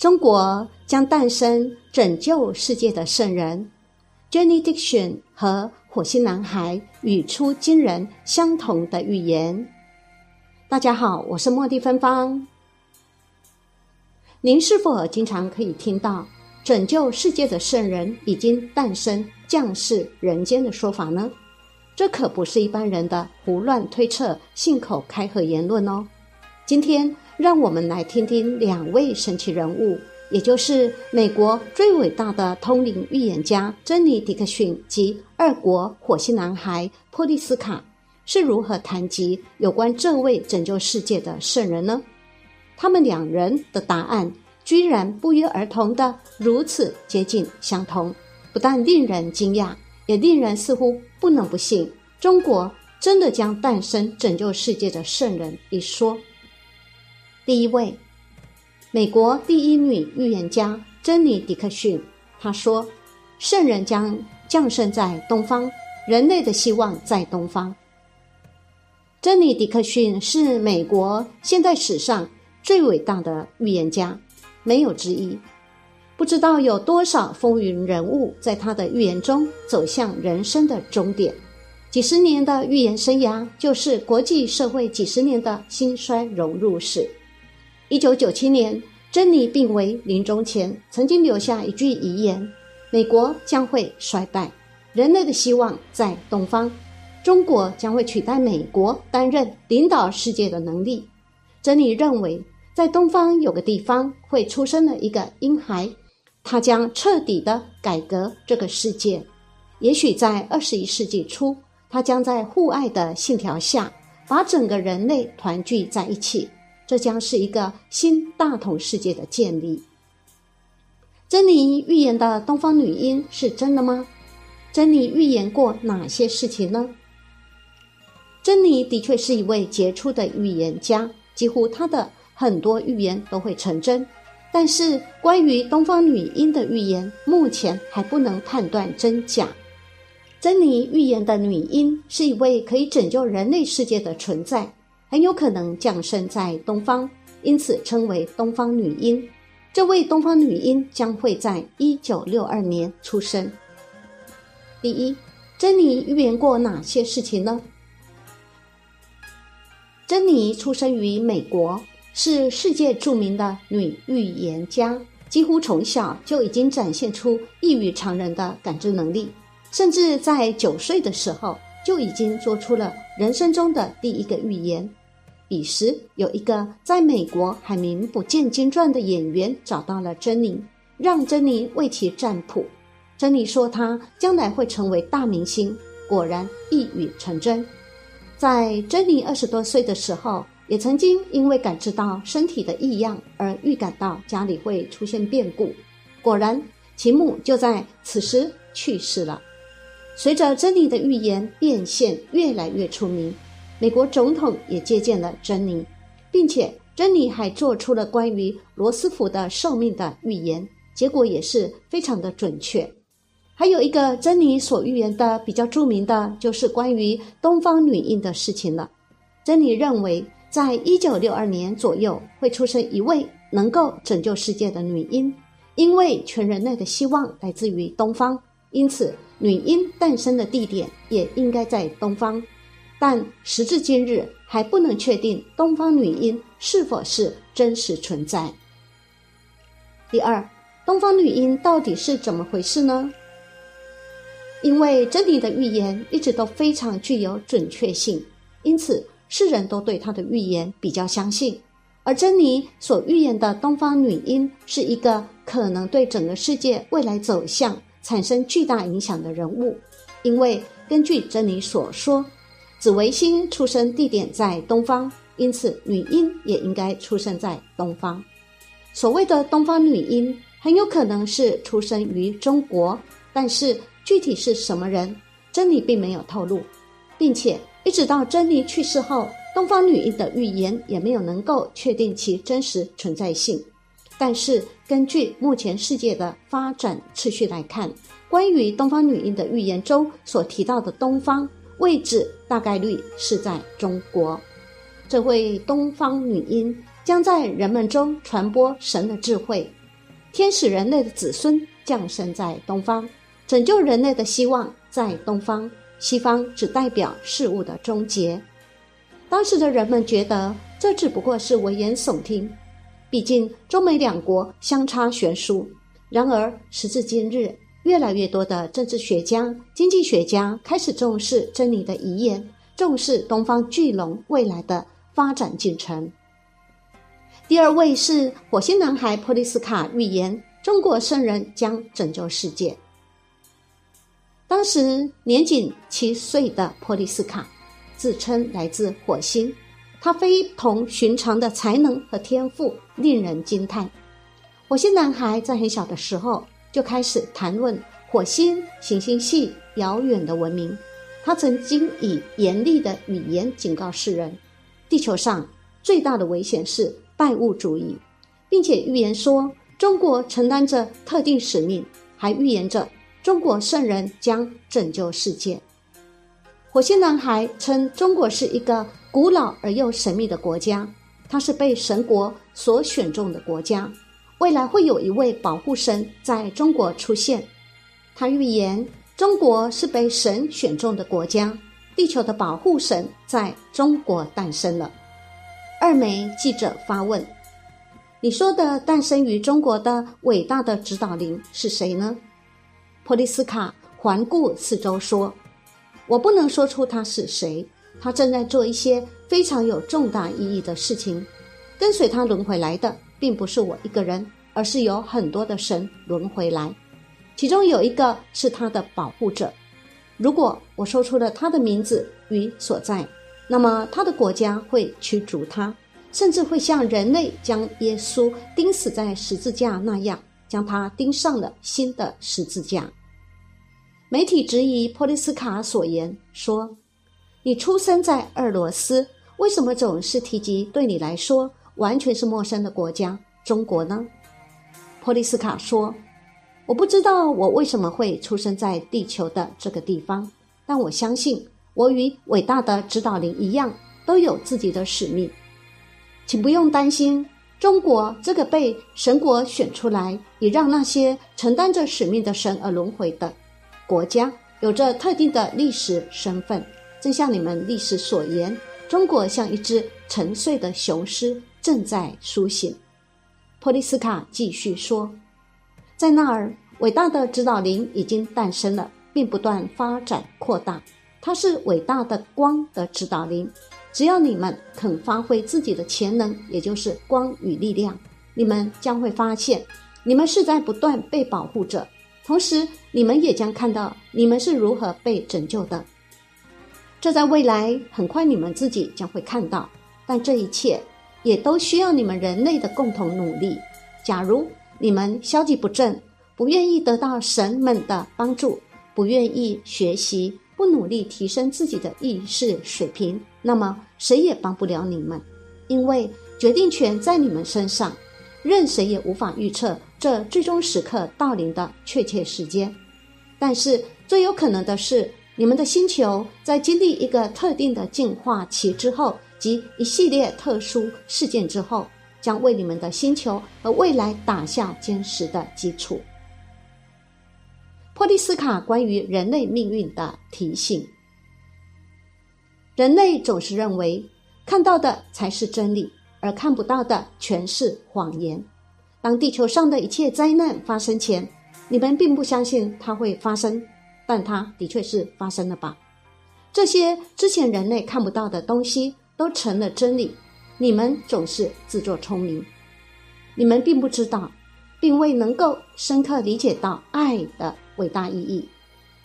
中国将诞生拯救世界的圣人，Jenny Diction 和火星男孩语出惊人相同的预言。大家好，我是茉莉芬芳。您是否经常可以听到拯救世界的圣人已经诞生、降世人间的说法呢？这可不是一般人的胡乱推测、信口开河言论哦。今天。让我们来听听两位神奇人物，也就是美国最伟大的通灵预言家珍妮·迪克逊及二国火星男孩波利斯卡是如何谈及有关这位拯救世界的圣人呢？他们两人的答案居然不约而同的如此接近相同，不但令人惊讶，也令人似乎不能不信，中国真的将诞生拯救世界的圣人一说。第一位，美国第一女预言家珍妮·迪克逊，她说：“圣人将降生在东方，人类的希望在东方。”珍妮·迪克逊是美国现代史上最伟大的预言家，没有之一。不知道有多少风云人物在他的预言中走向人生的终点。几十年的预言生涯，就是国际社会几十年的兴衰荣辱史。一九九七年，珍妮病危临终前，曾经留下一句遗言：“美国将会衰败，人类的希望在东方，中国将会取代美国担任领导世界的能力。”珍妮认为，在东方有个地方会出生了一个婴孩，他将彻底的改革这个世界。也许在二十一世纪初，他将在互爱的信条下，把整个人类团聚在一起。这将是一个新大同世界的建立。珍妮预言的东方女婴是真的吗？珍妮预言过哪些事情呢？珍妮的确是一位杰出的预言家，几乎她的很多预言都会成真。但是关于东方女婴的预言，目前还不能判断真假。珍妮预言的女婴是一位可以拯救人类世界的存在。很有可能降生在东方，因此称为东方女婴。这位东方女婴将会在一九六二年出生。第一，珍妮预言过哪些事情呢？珍妮出生于美国，是世界著名的女预言家，几乎从小就已经展现出异于常人的感知能力，甚至在九岁的时候就已经做出了人生中的第一个预言。彼时，有一个在美国还名不见经传的演员找到了珍妮，让珍妮为其占卜。珍妮说她将来会成为大明星，果然一语成真。在珍妮二十多岁的时候，也曾经因为感知到身体的异样而预感到家里会出现变故，果然其母就在此时去世了。随着珍妮的预言变现，越来越出名。美国总统也接见了珍妮，并且珍妮还做出了关于罗斯福的寿命的预言，结果也是非常的准确。还有一个珍妮所预言的比较著名的，就是关于东方女婴的事情了。珍妮认为，在一九六二年左右会出生一位能够拯救世界的女婴，因为全人类的希望来自于东方，因此女婴诞生的地点也应该在东方。但时至今日，还不能确定东方女婴是否是真实存在。第二，东方女婴到底是怎么回事呢？因为珍妮的预言一直都非常具有准确性，因此世人都对她的预言比较相信。而珍妮所预言的东方女婴是一个可能对整个世界未来走向产生巨大影响的人物，因为根据珍妮所说。紫微星出生地点在东方，因此女婴也应该出生在东方。所谓的东方女婴，很有可能是出生于中国，但是具体是什么人，珍妮并没有透露，并且一直到珍妮去世后，东方女婴的预言也没有能够确定其真实存在性。但是根据目前世界的发展次序来看，关于东方女婴的预言中所提到的东方位置，大概率是在中国。这位东方女婴将在人们中传播神的智慧，天使人类的子孙降生在东方，拯救人类的希望在东方。西方只代表事物的终结。当时的人们觉得这只不过是危言耸听，毕竟中美两国相差悬殊。然而时至今日，越来越多的政治学家、经济学家开始重视真理的遗言，重视东方巨龙未来的。发展进程。第二位是火星男孩波利斯卡预言中国圣人将拯救世界。当时年仅七岁的波利斯卡自称来自火星，他非同寻常的才能和天赋令人惊叹。火星男孩在很小的时候就开始谈论火星行星系遥远的文明，他曾经以严厉的语言警告世人。地球上最大的危险是拜物主义，并且预言说中国承担着特定使命，还预言着中国圣人将拯救世界。火星男孩称中国是一个古老而又神秘的国家，它是被神国所选中的国家，未来会有一位保护神在中国出现。他预言中国是被神选中的国家。地球的保护神在中国诞生了。二枚记者发问：“你说的诞生于中国的伟大的指导灵是谁呢？”普利斯卡环顾四周说：“我不能说出他是谁。他正在做一些非常有重大意义的事情。跟随他轮回来的，并不是我一个人，而是有很多的神轮回来，其中有一个是他的保护者。”如果我说出了他的名字与所在，那么他的国家会驱逐他，甚至会像人类将耶稣钉死在十字架那样，将他钉上了新的十字架。媒体质疑波利斯卡所言，说：“你出生在俄罗斯，为什么总是提及对你来说完全是陌生的国家——中国呢？”波利斯卡说。我不知道我为什么会出生在地球的这个地方，但我相信我与伟大的指导灵一样，都有自己的使命。请不用担心，中国这个被神国选出来，以让那些承担着使命的神而轮回的国家，有着特定的历史身份。正像你们历史所言，中国像一只沉睡的雄狮，正在苏醒。普利斯卡继续说。在那儿，伟大的指导灵已经诞生了，并不断发展扩大。它是伟大的光的指导灵。只要你们肯发挥自己的潜能，也就是光与力量，你们将会发现，你们是在不断被保护着。同时，你们也将看到你们是如何被拯救的。这在未来很快你们自己将会看到。但这一切也都需要你们人类的共同努力。假如。你们消极不振，不愿意得到神们的帮助，不愿意学习，不努力提升自己的意识水平，那么谁也帮不了你们，因为决定权在你们身上，任谁也无法预测这最终时刻到临的确切时间。但是最有可能的是，你们的星球在经历一个特定的进化期之后，及一系列特殊事件之后。将为你们的星球和未来打下坚实的基础。波利斯卡关于人类命运的提醒：人类总是认为看到的才是真理，而看不到的全是谎言。当地球上的一切灾难发生前，你们并不相信它会发生，但它的确是发生了吧？这些之前人类看不到的东西都成了真理。你们总是自作聪明，你们并不知道，并未能够深刻理解到爱的伟大意义。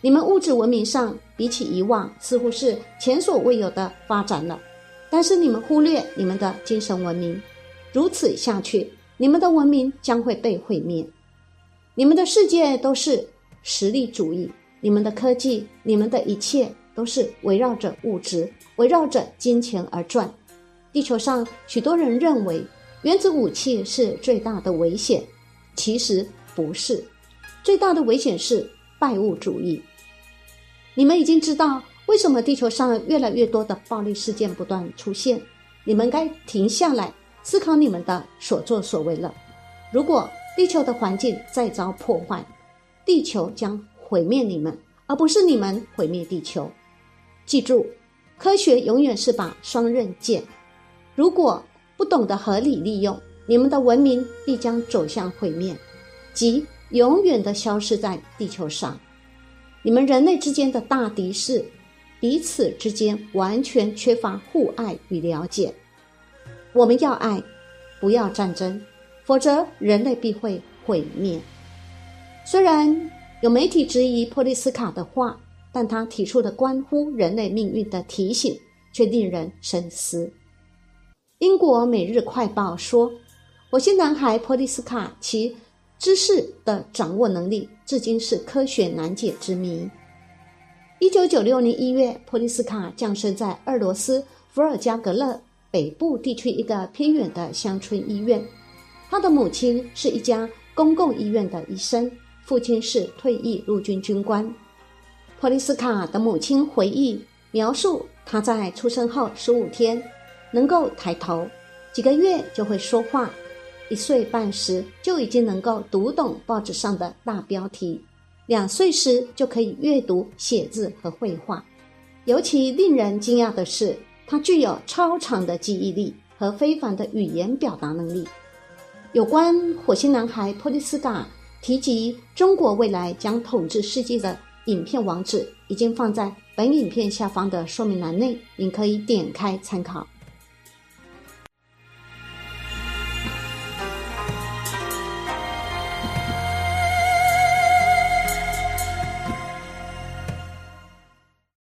你们物质文明上比起以往似乎是前所未有的发展了，但是你们忽略你们的精神文明。如此下去，你们的文明将会被毁灭。你们的世界都是实力主义，你们的科技，你们的一切都是围绕着物质、围绕着金钱而转。地球上许多人认为原子武器是最大的危险，其实不是，最大的危险是拜物主义。你们已经知道为什么地球上越来越多的暴力事件不断出现，你们该停下来思考你们的所作所为了。如果地球的环境再遭破坏，地球将毁灭你们，而不是你们毁灭地球。记住，科学永远是把双刃剑。如果不懂得合理利用，你们的文明必将走向毁灭，即永远的消失在地球上。你们人类之间的大敌是彼此之间完全缺乏互爱与了解。我们要爱，不要战争，否则人类必会毁灭。虽然有媒体质疑波利斯卡的话，但他提出的关乎人类命运的提醒却令人深思。英国《每日快报》说，火星男孩波利斯卡其。知识的掌握能力至今是科学难解之谜。一九九六年一月，普利斯卡降生在俄罗斯伏尔加格勒北部地区一个偏远的乡村医院。他的母亲是一家公共医院的医生，父亲是退役陆军军官。托利斯卡的母亲回忆描述，他在出生后十五天能够抬头，几个月就会说话。一岁半时就已经能够读懂报纸上的大标题，两岁时就可以阅读、写字和绘画。尤其令人惊讶的是，他具有超长的记忆力和非凡的语言表达能力。有关火星男孩波利斯卡提及中国未来将统治世界的影片网址，已经放在本影片下方的说明栏内，您可以点开参考。